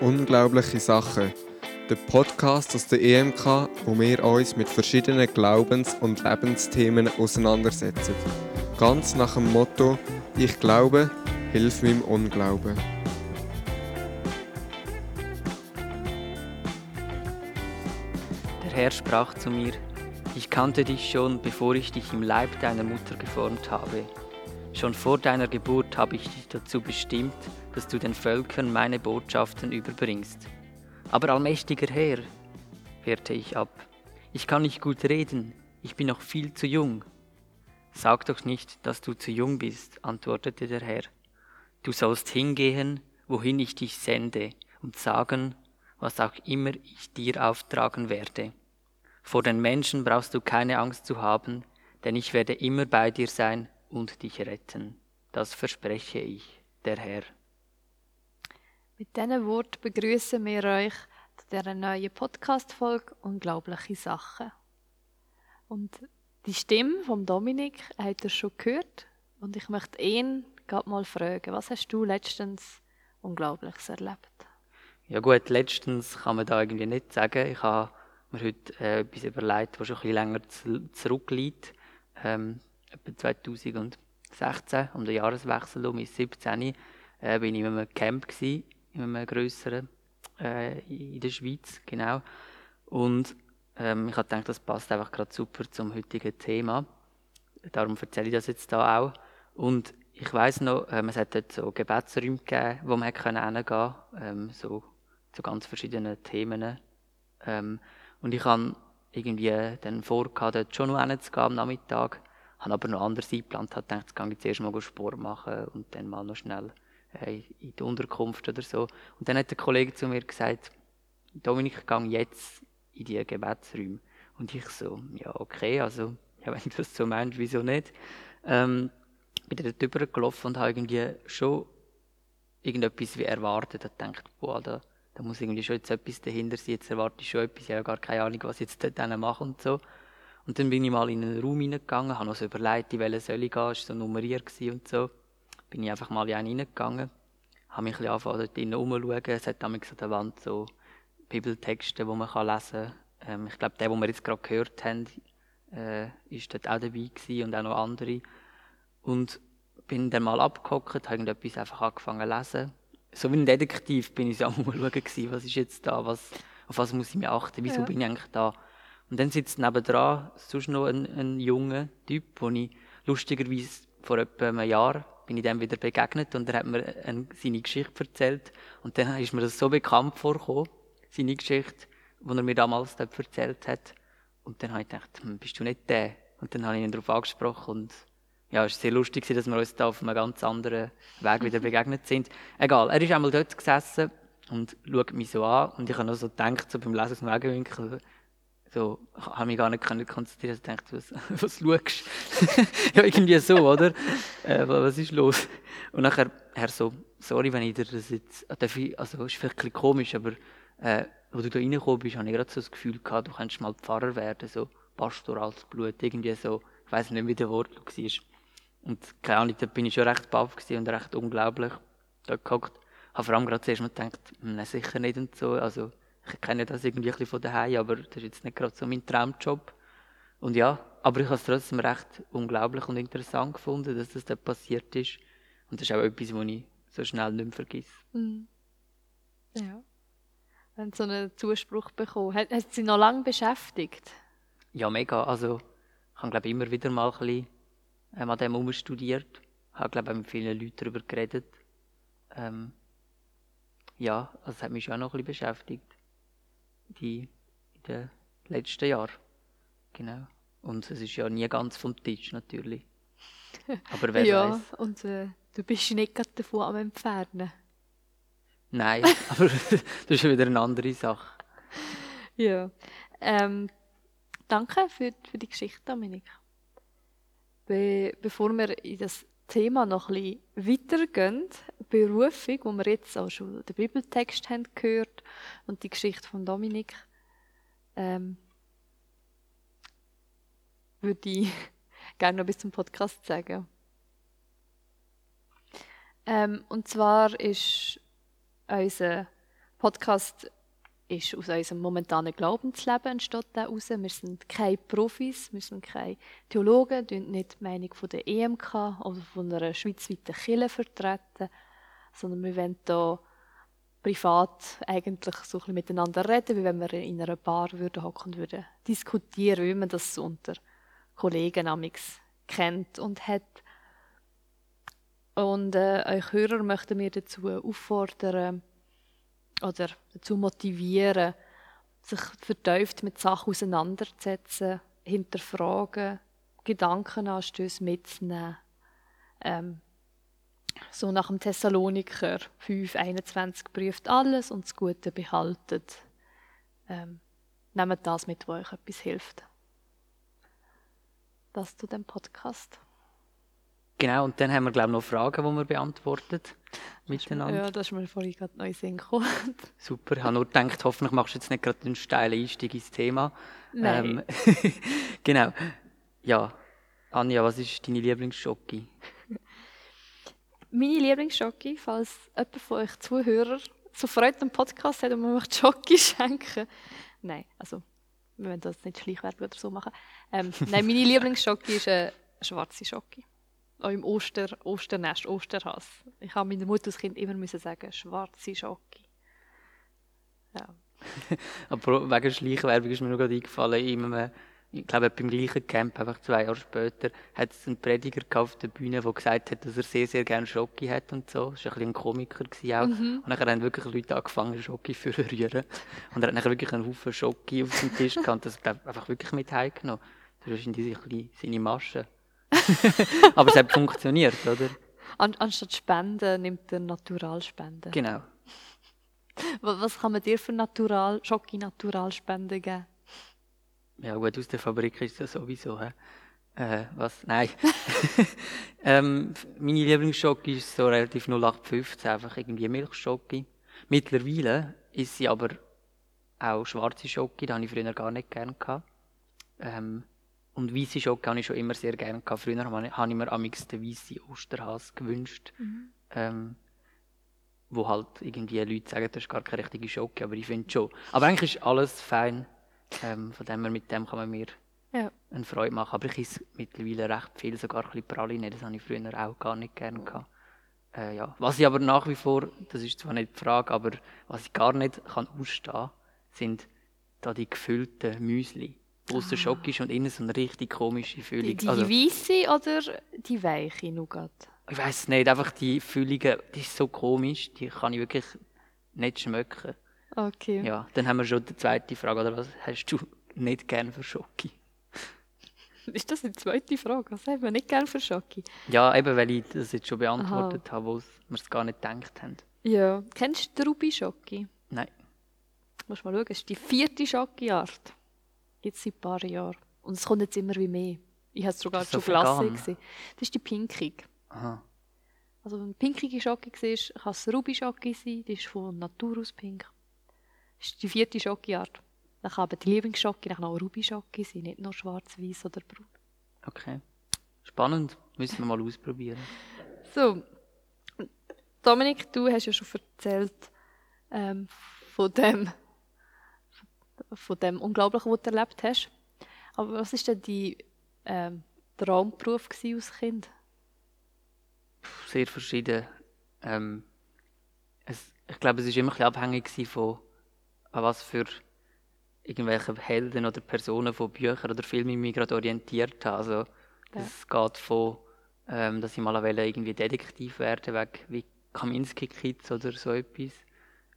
Unglaubliche Sachen. Der Podcast aus der EMK, wo wir uns mit verschiedenen Glaubens- und Lebensthemen auseinandersetzen. Ganz nach dem Motto: Ich glaube, hilf meinem Unglauben. Der Herr sprach zu mir: Ich kannte dich schon, bevor ich dich im Leib deiner Mutter geformt habe. Schon vor deiner Geburt habe ich dich dazu bestimmt, dass du den Völkern meine Botschaften überbringst. Aber allmächtiger Herr, wehrte ich ab, ich kann nicht gut reden, ich bin noch viel zu jung. Sag doch nicht, dass du zu jung bist, antwortete der Herr. Du sollst hingehen, wohin ich dich sende, und sagen, was auch immer ich dir auftragen werde. Vor den Menschen brauchst du keine Angst zu haben, denn ich werde immer bei dir sein und dich retten. Das verspreche ich, der Herr. Mit diesen Worten begrüßen wir euch zu dieser neuen Podcast-Folge Unglaubliche Sachen. Und die Stimme von Dominik habt ihr schon gehört. Und ich möchte ihn gerade mal fragen, was hast du letztens Unglaubliches erlebt? Ja gut, letztens kann man da irgendwie nicht sagen. Ich habe mir heute äh, etwas überlegt, was schon ein bisschen länger zurückliegt. Ähm, etwa 2016, um den Jahreswechsel um, ist 17, äh, bin ich in einem Camp in einem grösseren äh, in der Schweiz, genau. Und ähm, ich habe gedacht, das passt einfach gerade super zum heutigen Thema. Darum erzähle ich das jetzt da auch. Und ich weiß noch, ähm, es hat dort so Gebetsräume gegeben, wo man hingehen konnte, ähm, so zu ganz verschiedenen Themen. Ähm, und ich habe irgendwie dann vor, dort schon noch hinzugehen am Nachmittag habe aber noch anders eingeplant, habe gedacht, jetzt gehe ich zuerst mal Sport machen und dann mal noch schnell in die Unterkunft oder so. Und dann hat der Kollege zu mir gesagt, Dominik, gehe jetzt in die Gebetsräume. Und ich so, ja okay, also ja, wenn du das so meinst, wieso nicht? Ähm, bin dann dort gelaufen und habe irgendwie schon irgendetwas wie erwartet. Ich dachte, boah, da, da muss irgendwie schon jetzt etwas dahinter sein, jetzt erwarte ich schon etwas, ich habe gar keine Ahnung, was ich jetzt dort mache und so. Und dann bin ich mal in einen Raum hineingegangen, habe noch so überlegt, in welchen soll ich gehen, es war so nummeriert und so. Bin ich einfach mal in einen hineingegangen, habe mich ein bisschen angefangen, dort drinnen rumzuschauen. Es hat damals an der Wand so Bibeltexte, die man lesen kann. Ähm, ich glaube, der, den wir jetzt gerade gehört haben, äh, ist dort auch dabei gewesen und auch noch andere. Und bin dann mal abgehockt, habe irgendetwas einfach angefangen zu lesen. So wie ein Detektiv bin ich so am Schauen, was ist jetzt da, was, auf was muss ich mich achten, wieso ja. bin ich eigentlich da. Und dann sitzt nebendran sonst noch ein, ein junger Typ, den ich lustigerweise vor etwa einem Jahr bin ich dem wieder begegnet und er hat mir eine, seine Geschichte erzählt. Und dann ist mir das so bekannt vorgekommen, seine Geschichte, die er mir damals dort erzählt hat. Und dann habe ich gedacht, hm, bist du nicht der? Und dann habe ich ihn darauf angesprochen und ja, es war sehr lustig, dass wir uns da auf einem ganz anderen Weg wieder begegnet sind. Egal, er ist einmal dort gesessen und schaut mich so an und ich habe noch so gedacht, so beim Lesen aus dem Augenwinkel, so, habe mich gar nicht konzentrieren ich dachte, was, was schaust Ja, irgendwie so, oder? Äh, was ist los? Und nachher, Herr, so, sorry, wenn ich dir das jetzt, äh, darf also, ist vielleicht ein komisch, aber, äh, wo du da reingekommen bist, habe ich gerade so das Gefühl gehabt, du könntest mal Pfarrer werden, so, pastorales Blut, irgendwie so, ich weiß nicht, wie der Wort war. Und, keine Ahnung, da bin ich schon recht baff und recht unglaublich da gehockt. Habe vor allem gerade zuerst mal gedacht, nein, sicher nicht und so, also, ich kenne das irgendwie ein bisschen von daheim, aber das ist jetzt nicht gerade so mein Traumjob. Und ja, aber ich habe es trotzdem recht unglaublich und interessant gefunden, dass das da passiert ist. Und das ist auch etwas, was ich so schnell nicht mehr vergesse. Mhm. Ja. Wenn so einen Zuspruch bekommen. Hat, hat sie noch lange beschäftigt? Ja, mega. Also, ich habe glaube immer wieder mal ein bisschen ähm, an dem umstudiert. Ich habe glaube auch mit vielen Leuten darüber geredet. Ähm, ja, also das hat mich schon auch noch ein bisschen beschäftigt die in den letzten Jahren. Genau. Und es ist ja nie ganz vom Tisch natürlich. Aber wer ja, weiß. und äh, du bist nicht gerade davon am Entfernen. Nein, aber das ist wieder eine andere Sache. Ja. Ähm, danke für, für die Geschichte, Dominik. Be bevor wir in das Thema noch ein bisschen weitergehen, Berufung, wo wir jetzt auch schon den Bibeltext haben gehört und die Geschichte von Dominik, ähm, würde ich gerne noch bis zum Podcast sagen. Ähm, und zwar ist unser Podcast ist aus unserem momentanen Glaubensleben entsteht daraus. Wir sind keine Profis, wir sind keine Theologen, wir nicht die Meinung von der EMK oder von einer schweizweiten Kirche vertreten, sondern wir wollen hier privat eigentlich so ein miteinander reden, wie wenn wir in einer Bar würden hocken und würden diskutieren, wie man das so unter Kollegen amix kennt und hat. Und äh, euch Hörer möchten wir dazu auffordern, oder dazu motivieren, sich vertieft mit Sachen auseinanderzusetzen, hinterfragen, Gedankenanstöße mitzunehmen. Ähm, so nach dem Thessaloniker 5,21 prüft alles und das Gute behaltet. Ähm, nehmt das mit, was euch etwas hilft. Das zu dem Podcast. Genau, und dann haben wir, glaube ich, noch Fragen, die wir beantwortet miteinander. Ja, das ist mir vorhin gerade neu Sinn gekommen. Super, ich habe nur gedacht, hoffentlich machst du jetzt nicht gerade einen steilen Einstieg ins Thema. Nein. Ähm, genau. Ja, Anja, was ist deine Lieblingsschocke? Meine Lieblingsschocke, falls jemand von euch Zuhörer so Freude am Podcast hat und man möchte Schocke schenken. Nein, also, wir wollen das nicht Schleichwerbung oder so machen. Ähm, nein, meine Lieblingsschocke ist eine schwarze Schocke auch im Oster, Osternest, Osterhass. Ich habe meiner Mutter als Kind immer müssen sagen, schwarze Schocke. Ja. Aber wegen Schleichwerbung ist mir noch gerade eingefallen, in einem, ich glaube, beim gleichen Camp, einfach zwei Jahre später, hat es einen Prediger auf der Bühne, der gesagt hat, dass er sehr, sehr gerne Schocke hat und so. Das war ein, bisschen ein Komiker auch. Mhm. Und dann haben wirklich Leute angefangen, Schocke zu rühren. Und er hat dann wirklich einen Haufen Schocke auf dem Tisch gehabt und das einfach wirklich mit heimgenommen. Das ist in diese seine Masche. Aber es hat funktioniert, oder? An, anstatt Spenden nimmt er Naturalspenden. Genau. Was kann man dir für Natural, Schocke Naturalspenden geben? Ja gut, aus der Fabrik ist das sowieso. He? Äh, was? Nein. ähm, meine Lieblingsschocke ist so relativ 0815, einfach irgendwie Milchschocke. Mittlerweile ist sie aber auch schwarze Schocke, die habe ich früher gar nicht gerne gehabt. Ähm, und weiße Schocke habe ich schon immer sehr gerne gehabt. Früher habe ich mir am den weißen Osterhas gewünscht. Mhm. Ähm, wo halt irgendwie Leute sagen, das ist gar keine richtige Schocke, aber ich finde schon. Aber eigentlich ist alles fein. Ähm, von dem her, mit dem kann man mir ja. eine Freude machen. Aber ich esse mittlerweile recht viel, sogar ein bisschen Praline. Das habe ich früher auch gar nicht gerne gehabt. Äh, ja. Was ich aber nach wie vor, das ist zwar nicht die Frage, aber was ich gar nicht kann ausstehen, sind da die gefüllten Müsli außen ah. Schock ist und innen so eine richtig komische Füllung. Die, die also, weiße oder die weiche Nougat? Ich weiß nicht, einfach die Füllung, die ist so komisch, die kann ich wirklich nicht schmecken. Okay. Ja, dann haben wir schon die zweite Frage, oder was hast du nicht gern für Schoki? Ist das die zweite Frage? Was haben wir nicht gern für Schoki? Ja, eben, weil ich das jetzt schon beantwortet Aha. habe, wo wir es gar nicht gedacht haben. Ja. Kennst du Ruby Schoki? Nein. Musst mal schauen, das ist die vierte Schoki-Art es seit ein paar Jahren. Und es kommt jetzt immer wie mehr. Ich habe es sogar schon Klasse gesehen. Das ist die Pinkig. Aha. Also wenn pinkige Schocke siehst, kann es Ruby Schocke sein, die ist von Natur aus pink. Das ist die vierte Schocke-Art. Dann kann aber die Lieblingsschocke auch Ruby Schocke sein, nicht nur schwarz, weiß oder braun. Okay. Spannend. Müssen wir mal ausprobieren. So. Dominik, du hast ja schon erzählt ähm, von dem von dem Unglaublichen, was du erlebt hast. Aber was war denn dein ähm, Traumberuf als Kind? Sehr verschieden. Ähm, es, ich glaube, es war immer ein bisschen abhängig von, an was für irgendwelche Helden oder Personen von Büchern oder Filmen ich mich gerade orientiert habe. Also, es ja. geht von, ähm, dass ich mal irgendwie Detektiv werden wegen wie Kaminski-Kids oder so etwas.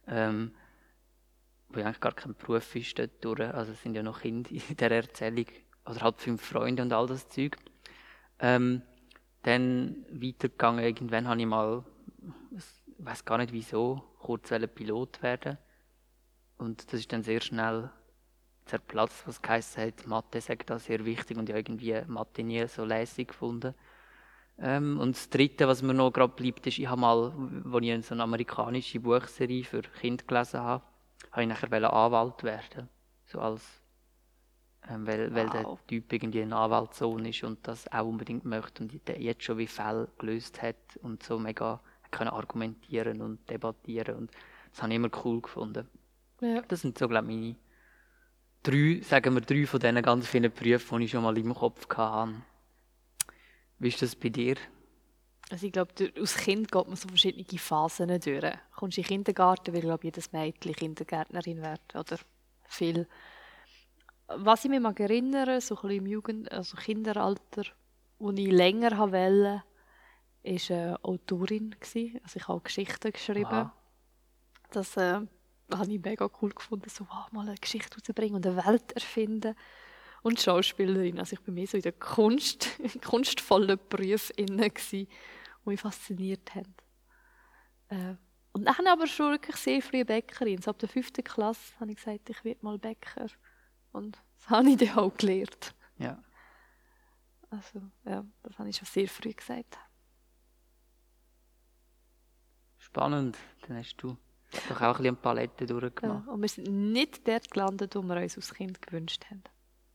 Ähm, wo eigentlich gar kein Beruf ist dort. Also es sind ja noch Kinder in der Erzählung oder halt fünf Freunde und all das Zeug. Ähm, dann weitergegangen, irgendwann habe ich mal, ich weiß gar nicht wieso, kurz Pilot werden. Und das ist dann sehr schnell zerplatzt, was geheißen hat, Mathe sagt da sehr wichtig und ich irgendwie Mathe nie so lässig gefunden. Ähm, und das Dritte, was mir noch gerade bleibt, ist, ich habe mal, als ich so eine amerikanische Buchserie für Kinder gelesen habe, habe ich nachher Anwalt werden. So als, ähm, weil, wow. weil der Typ irgendwie ein Anwaltssohn ist und das auch unbedingt möchte und der jetzt schon wie Fälle gelöst hat und so mega können argumentieren und debattieren und Das habe ich immer cool gefunden. Ja. Das sind so, glaube ich, meine drei, sagen wir drei von diesen ganz vielen Berufen, die ich schon mal im Kopf hatte. Wie ist das bei dir? Also ich glaube, als Kind geht man so verschiedene Phasen durch. Du kommst in den Kindergarten, will glaube jedes Mädchen Kindergärtnerin werden oder viel. Was ich mich mag erinnern, so ein bisschen im Jugend, also Kinderalter, wo ich länger wollte, war eine Autorin. Gewesen. Also ich habe Geschichten geschrieben. Aha. Das äh, habe ich mega cool gefunden, so wow, mal eine Geschichte rauszubringen und eine Welt erfinden. Und Schauspielerin, also ich bin mehr so in der Kunst, kunstvollen Berufen inne die mich fasziniert haben. Äh, und dann aber schon wirklich sehr früh Bäckerin. So ab der fünften Klasse habe ich gesagt, ich werde mal Bäcker. Und das habe ich dann auch gelernt. Ja. Also ja, das habe ich schon sehr früh gesagt. Spannend. Dann hast du doch auch ein bisschen Palette Ja. durchgemacht. Und wir sind nicht dort gelandet, wo wir uns als Kind gewünscht haben.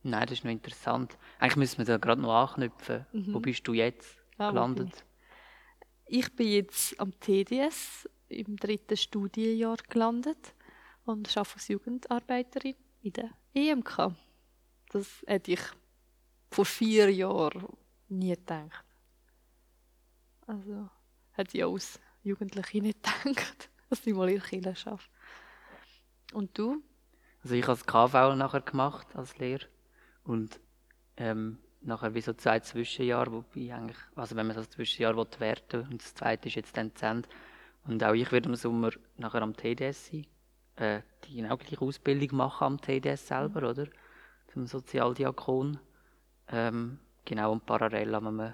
Nein, das ist noch interessant. Eigentlich müssen wir da gerade noch anknüpfen. Wo bist du jetzt Ah, gelandet? Ich bin jetzt am TDS im dritten Studienjahr gelandet und arbeite als Jugendarbeiterin in der EMK. Das hätte ich vor vier Jahren nie gedacht. Also hätte ich als Jugendliche nicht gedacht, dass ich mal in der arbeite. Und du? Also ich habe das KV nachher gemacht als Lehrer und ähm, nachher wie so zwei Zwischenjahre, wobei eigentlich, also wenn man das Zwischenjahr will und das zweite ist jetzt dann zu. Und auch ich werde im Sommer nachher am TDS sein, äh, die genau gleiche Ausbildung machen am TDS selber, oder? Zum Sozialdiakon. Ähm, genau und parallel an einem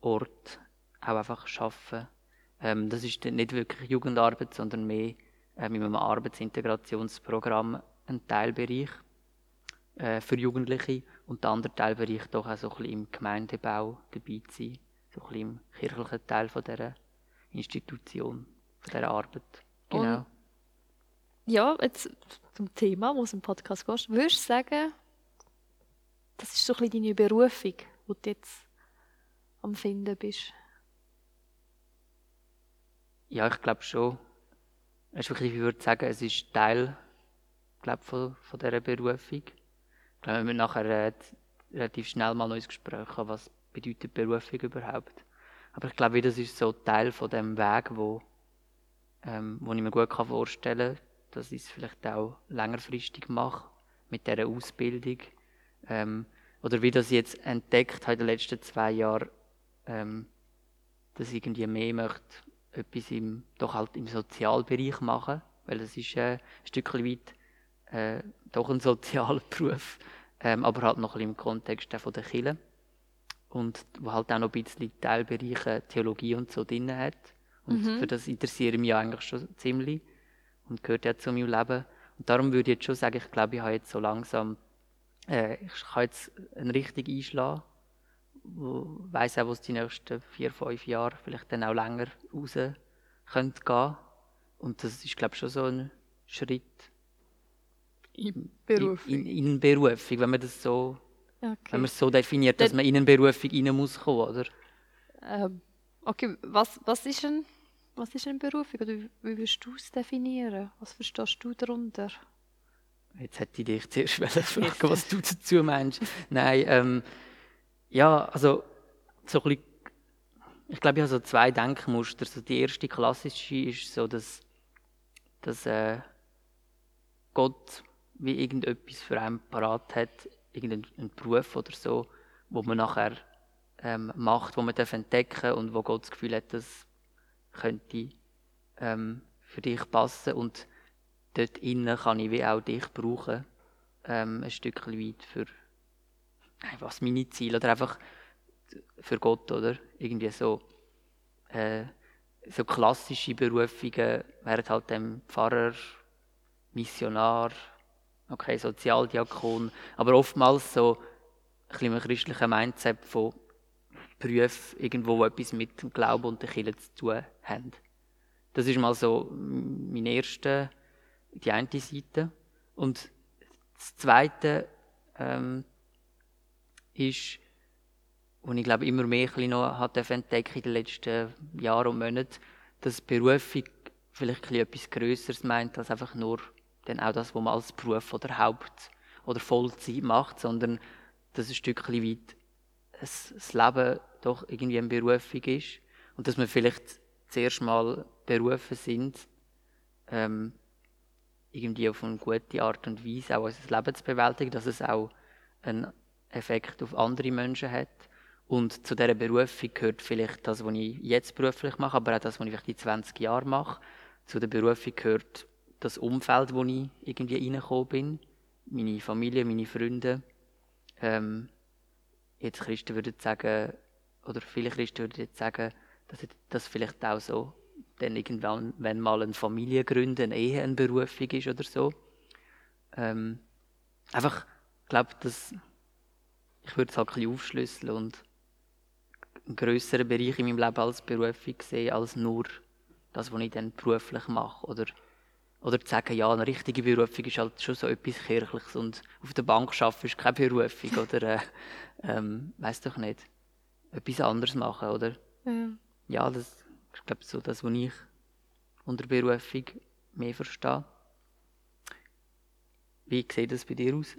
Ort auch einfach arbeiten. Ähm, das ist nicht wirklich Jugendarbeit, sondern mehr ähm, in einem Arbeitsintegrationsprogramm ein Teilbereich äh, für Jugendliche und der andere Teilbereich doch auch so ein bisschen im Gemeindebau dabei zu sein, so ein bisschen im kirchlichen Teil von dieser Institution, von dieser Arbeit. Genau. Und- Ja, jetzt zum Thema, wo es im Podcast geht. Würdest du sagen, das ist so ein bisschen deine Berufung, die du jetzt am Finden bist? Ja, ich glaube schon. Wirklich, ich würde sagen, es ist Teil glaub, von, von dieser Berufung. Ich glaube, wir nachher relativ schnell mal noch ins Gespräch haben, was bedeutet Berufung überhaupt. Aber ich glaube, das ist so Teil von dem Weg, wo, ähm, wo ich mir gut kann vorstellen kann, dass ich es vielleicht auch längerfristig mache mit dieser Ausbildung. Ähm, oder wie das jetzt entdeckt habe in den letzten zwei Jahren, ähm, dass ich irgendwie mehr möchte, etwas im, doch halt im Sozialbereich machen, weil es ist äh, ein Stückchen weit äh, doch ein sozialer Beruf, ähm, aber halt noch ein bisschen im Kontext von der Kirche und wo halt auch noch ein bisschen Teilbereiche Theologie und so drin hat. Und für das interessiere ich mich eigentlich schon ziemlich und gehört ja zu meinem Leben. Und darum würde ich jetzt schon sagen, ich glaube, ich habe jetzt so langsam, äh, ich kann jetzt einen richtig einschlagen wo weiss auch, wo es die nächsten vier, fünf Jahre, vielleicht dann auch länger raus könnte gehen. Und das ist, glaube ich, schon so ein Schritt In in, in, in Berufung, wenn man das so, wenn Okay. man es so definiert, dass man in eine Berufung rein muss kommen, oder? Ähm, okay, was, was, ist ein, was ist eine Berufung? Oder wie, würdest du es definieren? Was verstehst du darunter? Jetzt hätte ich dich zuerst fragen, was du dazu meinst. Nein, ähm, ja, also so ein bisschen, ich glaube, ich habe so zwei Denkmuster. So die erste klassische ist so, dass, dass äh, Gott wie irgendetwas für einen parat hat, irgendeinen Beruf oder so, wo man nachher ähm, macht, wo man darf entdecken und wo Gott das Gefühl hat, das könnte ähm, für dich passen. Und dort innen kann ich wie auch dich brauchen, ähm, ein Stückchen weit für was meine Ziele oder einfach für Gott oder? Irgendwie so äh, so klassische Berufungen wären halt dem Pfarrer, Missionar, okay, Sozialdiakon, aber oftmals so ein bisschen ein christlicher Mindset von Berufen irgendwo, etwas mit dem Glauben und der Kirche zu tun haben. Das ist mal so mein erster die eine Seite. Und das Zweite ähm, ist, und ich glaube immer mehr noch hat entdecken in den letzten Jahren und Monaten, dass Berufung vielleicht etwas Größeres meint als einfach nur dann auch das, was man als Beruf oder Haupt- oder Vollzeit macht, sondern dass ein Stückchen weit das Leben doch irgendwie eine Berufung ist und dass wir vielleicht zuerst mal berufen sind, ähm, irgendwie auf eine gute Art und Weise auch unser Leben zu bewältigen, dass es auch einen Effekt auf andere Menschen hat. Und zu dieser Berufung gehört vielleicht das, was ich jetzt beruflich mache, aber auch das, was ich vielleicht in 20 Jahren mache. Zu der Berufung gehört das Umfeld, wo ich irgendwie reingekommen bin. Meine Familie, meine Freunde. Ähm, jetzt Christen würden sagen, oder viele Christen würden jetzt sagen, dass das vielleicht auch so dann irgendwann, wenn mal eine Familie gründen, eine Ehe eine Berufung ist oder so. Ähm, einfach, ich glaube, dass ich würde es halt ein bisschen aufschlüsseln und einen grösseren Bereich in meinem Leben als Berufung sehen, als nur das, was ich dann beruflich mache. Oder, oder zu sagen, ja, eine richtige Berufung ist halt schon so etwas Kirchliches und auf der Bank arbeiten ist keine Berufung oder, äh, ähm, weiß doch nicht, etwas anderes machen, oder? Ja, ja das ist, glaube so das, was ich unter Berufung mehr verstehe. Wie sieht das bei dir aus?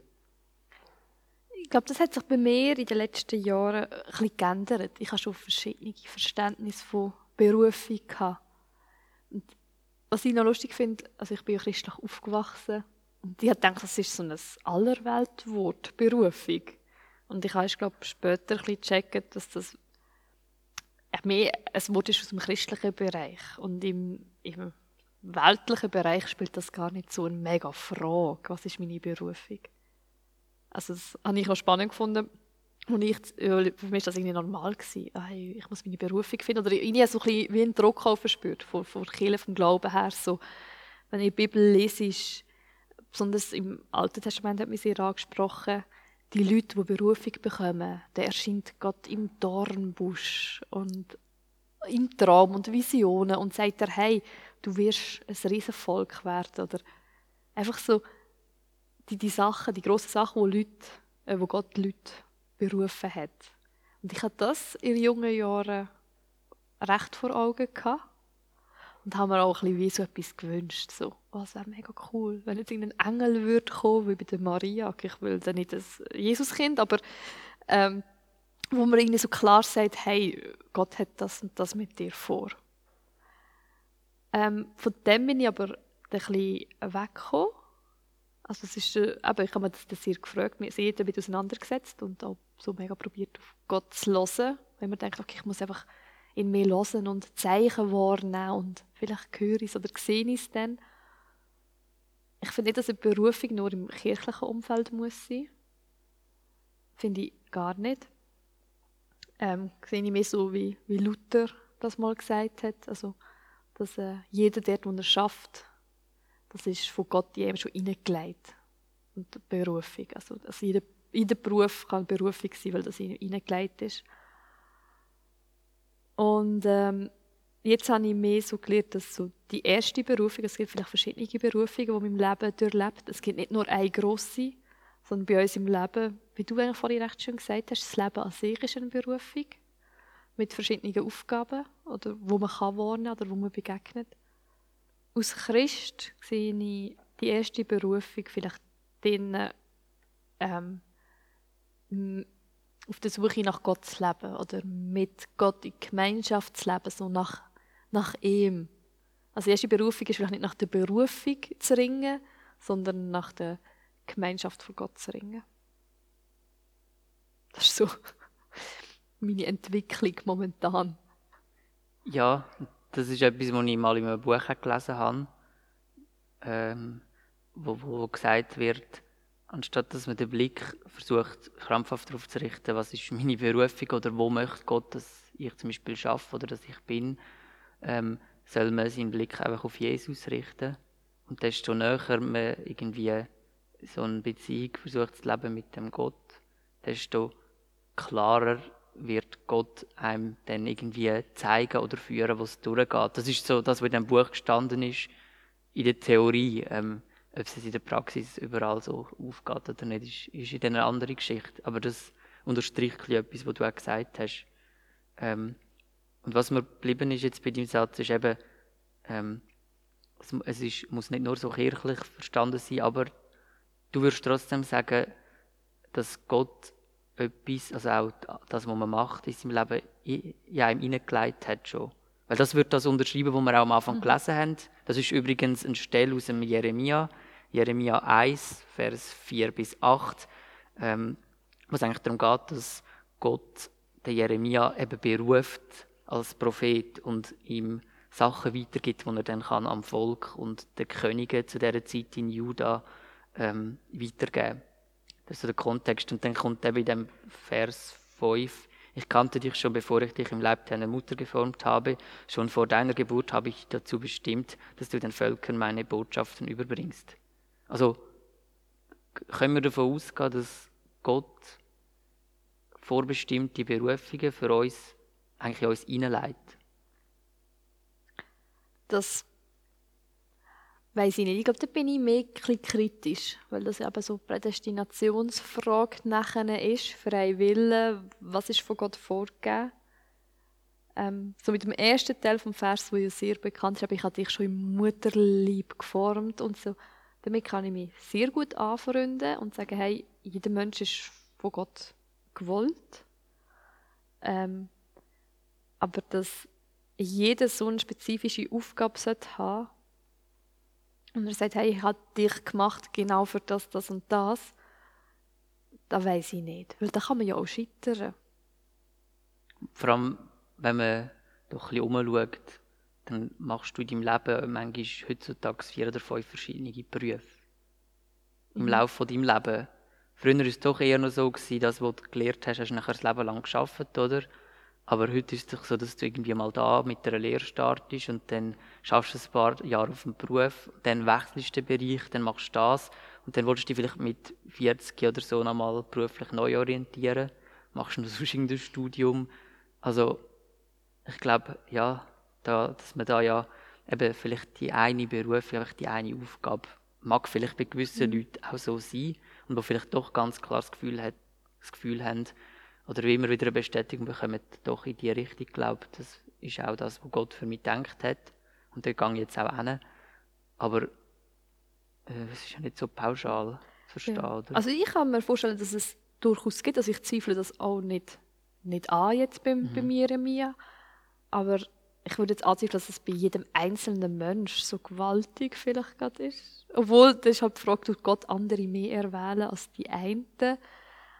Ich glaube, das hat sich bei mir in den letzten Jahren ein bisschen geändert. Ich habe schon verschiedene Verständnisse von Berufung gehabt. Und was ich noch lustig finde, also ich bin ja christlich aufgewachsen und ich habe das ist so ein Allerweltwort, Berufung. Und ich habe, glaube später ein bisschen gecheckt, dass das mehr ein Wort ist aus dem christlichen Bereich. Und im, im weltlichen Bereich spielt das gar nicht so eine mega Frage. Was ist meine Berufung? Also das habe ich auch spannend gefunden. Und ich, für mich war das irgendwie normal. Gewesen. Ah, ich muss meine Berufung finden. Oder ich habe so ein wie einen Druck verspürt, von, von Kirche, vom Glauben her. So, wenn ich die Bibel lese, besonders im Alten Testament hat mich sehr angesprochen, die Leute, die Berufung bekommen, der erscheint Gott im Dornbusch und im Traum und Visionen und sagt er, hey, du wirst ein Riesenvolk werden. Oder einfach so die, die Sachen, die grossen Sachen, wo, Leute, äh, wo Gott Leute berufen hat. Und ich hatte das in jungen Jahren recht vor Augen gehabt. Und haben mir auch ein wie so etwas gewünscht. So, oh, das wäre mega cool, wenn jetzt irgendein Engel würde kommen, wie bei der Maria. Ich will dann nicht das Jesuskind, aber ähm, wo man irgendwie so klar sagt, hey, Gott hat das und das mit dir vor. Ähm, von dem bin ich aber ein bisschen weggekommen. Also es ist, äh, eben, ich habe mir das, das sehr gefragt, mir sehr damit auseinandergesetzt und auch so mega probiert, auf Gott zu hören. Wenn man denkt, okay, ich muss einfach in mir hören und Zeichen wahrnehmen und vielleicht höre ich es oder sehe ich es dann. Ich finde nicht, dass eine Berufung nur im kirchlichen Umfeld muss sein. Finde ich gar nicht. Ähm, sehe ich mehr so, wie, wie Luther das mal gesagt hat. Also, dass äh, jeder dort, wo er schafft, das ist von Gott jedem schon hineingelegt. Und Berufung. Also, also jeder, jeder Beruf kann Berufung sein, weil das hineingelegt ist. Und ähm, jetzt habe ich mehr so gelernt, dass so die erste Berufung, es gibt vielleicht verschiedene Berufungen, die man im Leben durchlebt. Es gibt nicht nur eine grosse, sondern bei uns im Leben, wie du eigentlich vorhin recht schön gesagt hast, das Leben an sich ist eine Berufung mit verschiedenen Aufgaben, oder wo man kann warnen oder wo man begegnet. Aus Christ sehe ich die erste Berufung vielleicht drin, ähm, auf der Suche nach Gott zu leben oder mit Gott in Gemeinschaft zu leben, so nach, nach ihm. Also die erste Berufung ist vielleicht nicht nach der Berufung zu ringen, sondern nach der Gemeinschaft von Gott zu ringen. Das ist so meine Entwicklung momentan. Ja, das ist etwas, was ich mal in einem Buch gelesen habe, ähm, wo, wo gesagt wird, anstatt dass man den Blick versucht, krampfhaft darauf zu richten, was ist meine Berufung oder wo möchte Gott, dass ich zum Beispiel schaffe oder dass ich bin, ähm, soll man seinen Blick einfach auf Jesus richten. Und desto näher man irgendwie so eine Beziehung versucht zu leben mit dem Gott, desto klarer wird Gott einem dann irgendwie zeigen oder führen, was durchgeht. Das ist so das, was in dem Buch gestanden ist, in der Theorie. Ähm, ob es in der Praxis überall so aufgeht oder nicht, ist, ist in eine andere Geschichte. Aber das unterstreicht etwas, was du auch gesagt hast. Ähm, und was mir geblieben ist jetzt bei deinem Satz, ist eben, ähm, es, es ist, muss nicht nur so kirchlich verstanden sein, aber du würdest trotzdem sagen, dass Gott etwas, also auch das, was man macht in seinem Leben, in einem hineingelegt hat schon. Weil das wird das unterschreiben, was wir auch am Anfang mhm. gelesen haben. Das ist übrigens eine Stelle aus dem Jeremia, Jeremia 1, Vers 4 bis 8, ähm, wo es eigentlich darum geht, dass Gott den Jeremia eben beruft als Prophet und ihm Sachen weitergibt, die er dann kann am Volk und den Königen zu dieser Zeit in Juda ähm, weitergeben. Das ist so der Kontext. Und dann kommt eben in dem Vers 5, ich kannte dich schon, bevor ich dich im Leib deiner Mutter geformt habe. Schon vor deiner Geburt habe ich dazu bestimmt, dass du den Völkern meine Botschaften überbringst. Also können wir davon ausgehen, dass Gott vorbestimmte Berufungen für uns eigentlich in uns hineinleitet? Das weiß ich nicht. Ich glaube, da bin ich mehr kritisch, weil das eben so Prädestinationsfrage nachher ist, frei Wille, was ist von Gott vorgegeben. Ähm, so mit dem ersten Teil vom Vers, wo ja sehr bekannt ist, habe ich dich schon im Mutterlieb geformt und so. Damit kann ich mich sehr gut anfreunden und sagen, hey, jeder Mensch ist von Gott gewollt. Ähm, aber dass jeder so eine spezifische Aufgabe haben sollte und er sagt, hey, ich habe dich gemacht genau für das, das und das, da weiß ich nicht. Weil da kann man ja auch scheitern. Vor allem, wenn man doch ein bisschen umschaut, dann machst du in deinem Leben manchmal heutzutage vier oder fünf verschiedene Berufe. Im mhm. Laufe von deinem Leben. Früher war es doch eher noch so, gewesen, dass, was du gelernt hast, hast du nachher das Leben lang geschafft, oder? Aber heute ist es doch so, dass du irgendwie mal da mit einer Lehre startest und dann schaffst du ein paar Jahre auf dem Beruf, dann wechselst du den Bereich, dann machst du das und dann willst du dich vielleicht mit 40 oder so nochmal beruflich neu orientieren, machst du noch sonst irgendein Studium. Also ich glaube, ja, da, dass man da ja eben vielleicht die eine Berufung, die eine Aufgabe mag vielleicht bei gewissen mhm. Leuten auch so sein und wo vielleicht doch ganz klar das Gefühl, hat, das Gefühl haben, oder wie immer wieder eine Bestätigung bekommen, doch in die Richtung glaubt, das ist auch das, was Gott für mich gedacht hat. Und da gehe ich jetzt auch hin. Aber äh, es ist ja nicht so pauschal zu verstehen. Ja. Also ich kann mir vorstellen, dass es durchaus gibt, also ich zweifle das auch nicht, nicht an jetzt bei, mhm. bei mir, Mia. Aber ich würde jetzt anzweifeln, dass es bei jedem einzelnen Mensch so gewaltig vielleicht gerade ist. Obwohl, das ist halt die Frage, tut Gott andere mehr erwählen als die einen.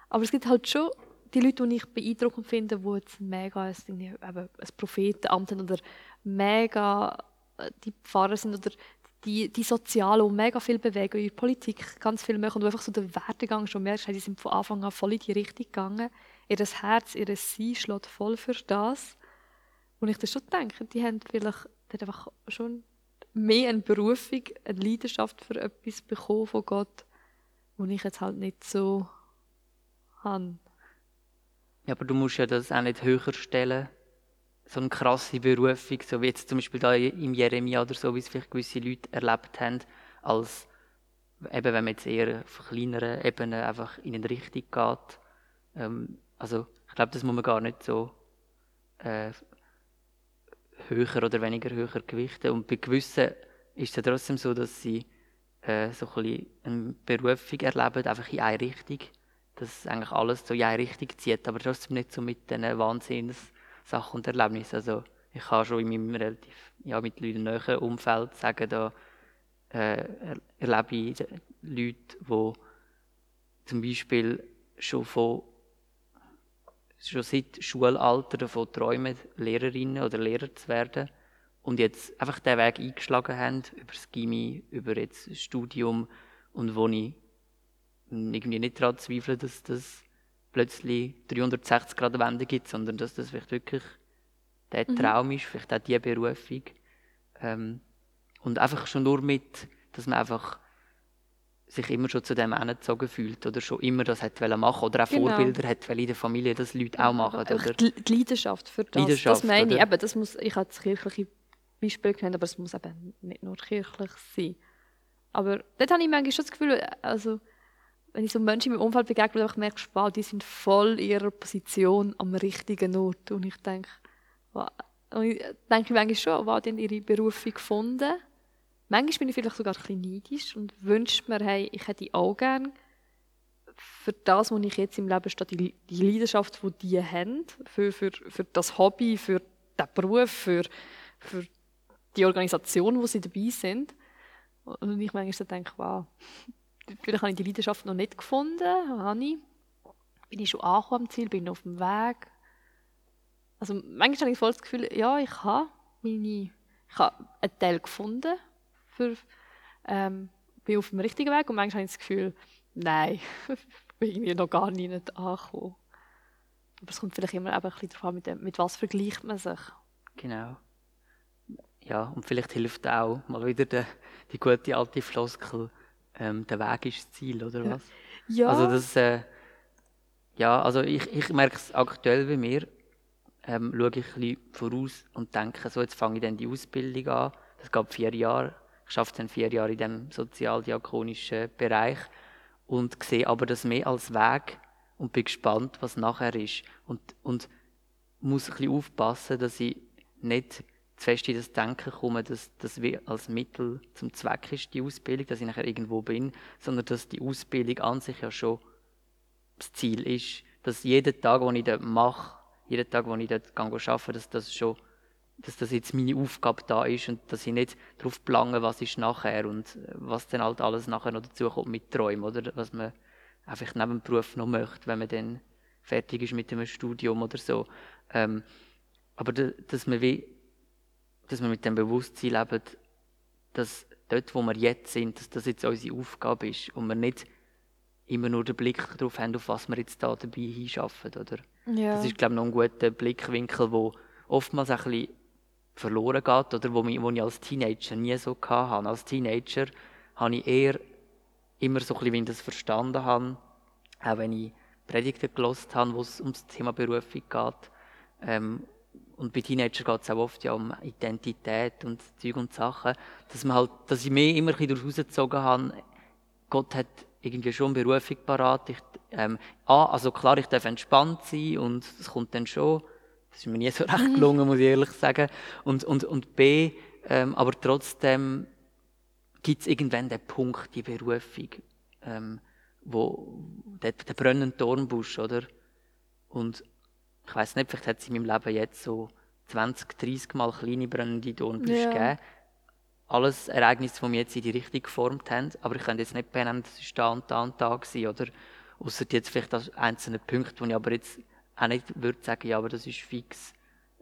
Aber es gibt halt schon die Leute, die ich beeindruckend finde, die jetzt mega ein, ein Prophetenamt haben oder mega äh, die Pfarrer sind oder die, die Sozialen, die mega viel bewegen, der Politik ganz viel machen und einfach so den Werdegang schon merkst, die sind von Anfang an voll in die Richtung gegangen. Ihr Herz, ihr Sein schlägt voll für das. Und ich das schon denke, die haben vielleicht die einfach schon mehr eine Berufung, eine Leidenschaft für etwas bekommen von Gott, wo ich jetzt halt nicht so habe. Ja, aber du musst ja das auch nicht höher stellen. So eine krasse Berufung, so wie jetzt zum Beispiel da im Jeremia oder so, wie es vielleicht gewisse Leute erlebt haben, als eben wenn man jetzt eher auf kleineren Ebenen einfach in eine Richtung geht. Ähm, also ich glaube, das muss man gar nicht so äh, höher oder weniger höher gewichten. Und bei gewissen ist es ja trotzdem so, dass sie äh, so ein bisschen eine Berufung erleben, einfach in eine Richtung dass eigentlich alles so in eine Richtung zieht, aber trotzdem nicht so mit diesen Wahnsinnssachen und Erlebnissen. Also ich kann schon in meinem relativ, ja, mit Leuten näheren Umfeld sagen, da äh, erlebe ich Leute, die zum Beispiel schon von schon seit Schulalter davon träumen, Lehrerinnen oder Lehrer zu werden und jetzt einfach den Weg eingeschlagen haben, über das Gimmi, über jetzt Studium und wo ich irgendwie nicht daran zweifeln, dass das plötzlich 360 Grad Wende gibt, sondern dass das vielleicht wirklich der mhm. Traum ist, vielleicht auch die Berufung. Ähm, und einfach schon nur mit, dass man einfach sich immer schon zu dem angezogen fühlt oder schon immer das hat machen oder auch genau. Vorbilder hat in der Familie, dass Leute auch machen. Oder? Die Leidenschaft für das, Leidenschaft, das meine ich. Eben, das muss, ich habe das kirchliche Beispiel genannt, aber es muss eben nicht nur kirchlich sein. Aber dort habe ich manchmal schon das Gefühl, also wenn ich so Menschen meinem Umfeld begegne, ich merke, wow, die sind voll in ihrer Position am richtigen Ort. Und ich denke, wow, und ich denke manchmal schon, wow, die haben ihre Berufung gefunden. manchmal bin ich vielleicht sogar ein bisschen neidisch und wünsche mir, hey, ich hätte auch gerne für das, was ich jetzt im Leben stehe, die, die Leidenschaft, die die haben, für, für, für das Hobby, für den Beruf, für, für die Organisation, wo sie dabei sind. Und ich manchmal denke, wow, vielleicht habe ich die Leidenschaft noch nicht gefunden, habe ich. Bin ich schon angekommen am Ziel, bin auf dem Weg. Also manchmal habe ich voll das Gefühl, ja, ich habe meine, ich habe einen Teil gefunden, für, ähm, bin auf dem richtigen Weg und manchmal habe ich das Gefühl, nein, bin irgendwie noch gar nicht angekommen. Aber es kommt vielleicht immer ein bisschen darauf an, mit, mit was vergleicht man sich. Genau. Ja, und vielleicht hilft auch mal wieder die, die gute alte Floskel, ähm, der Weg ist das Ziel, oder was? Ja. Also das, äh, ja, also ich, ich merke es aktuell bei mir, ähm, schaue ich ein bisschen voraus und denke, so jetzt fange ich dann die Ausbildung an, das geht vier Jahre, ich arbeite dann vier Jahre in dem sozialdiakonischen Bereich und sehe aber das mehr als Weg und bin gespannt, was nachher ist. Und, und muss ein bisschen aufpassen, dass ich nicht zu fest in das Denken komme, dass das als Mittel zum Zweck ist, die Ausbildung, dass ich nachher irgendwo bin, sondern dass die Ausbildung an sich ja schon das Ziel ist. Dass jeden Tag, den ich dort mache, jeden Tag, wo ich dort arbeite, dass das schon dass das jetzt meine Aufgabe da ist und dass ich nicht darauf plange, was ist nachher und was dann halt alles nachher noch dazu kommt mit Träumen, oder was man einfach neben dem Beruf noch möchte, wenn man dann fertig ist mit dem Studium oder so. Ähm, aber dass man wie dass wir mit dem Bewusstsein leben, dass dort, wo wir jetzt sind, dass das jetzt unsere Aufgabe ist und wir nicht immer nur den Blick darauf haben, auf was wir jetzt da dabei hinschaffen, oder? Ja. Das ist, glaube ich, noch ein guter Blickwinkel, wo oftmals ein bisschen verloren geht, oder wo, wo ich als Teenager nie so hatte. Als Teenager habe ich eher immer so ein bisschen, wie ich das verstanden habe, auch wenn ich Predigten gelost habe, wo es um das Thema Berufung geht, ähm, und bei Teenagern geht es auch oft ja um Identität und Zeug und Sachen, dass, man halt, dass ich mir immer ein bisschen rausgezogen habe, Gott hat irgendwie schon Berufung parat. Ich, ähm, A, also klar, ich darf entspannt sein und es kommt dann schon. Das ist mir nie so recht gelungen, muss ich ehrlich sagen. Und, und, und B, ähm, aber trotzdem gibt es irgendwann den Punkt, die Berufung, ähm, wo, der, der brennende Dornbusch, oder? Und ich weiß nicht, vielleicht hat es in meinem Leben jetzt so 20, 30 Mal kleine brennende Dornbüsche ja. gegeben. Alles Ereignisse, die mich jetzt in die Richtung geformt haben. Aber ich könnte jetzt nicht benennen, das war da und da und da gewesen, oder? Außer jetzt vielleicht einzelne Punkte, wo ich aber jetzt auch nicht würde sagen, ja, aber das ist fix.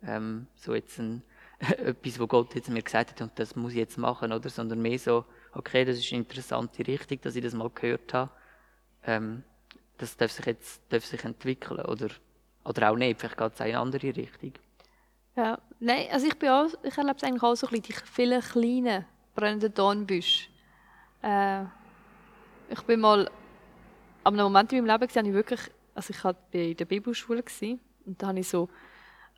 Ähm, so jetzt ein, etwas, wo Gott jetzt mir gesagt hat, und das muss ich jetzt machen, oder? Sondern mehr so, okay, das ist eine interessante Richtung, dass ich das mal gehört habe. Ähm, das darf sich jetzt darf sich entwickeln, oder? Oder auch nicht, vielleicht geht es in eine andere Richtung. Ja, nein, also ich bin auch, ich erlebe es eigentlich auch so ein bisschen, die vielen kleinen brennenden Dornbüsche. Äh, ich bin mal, an einem Moment in meinem Leben gesehen, ich wirklich, also ich war in der Bibelschule gewesen, und da habe ich so,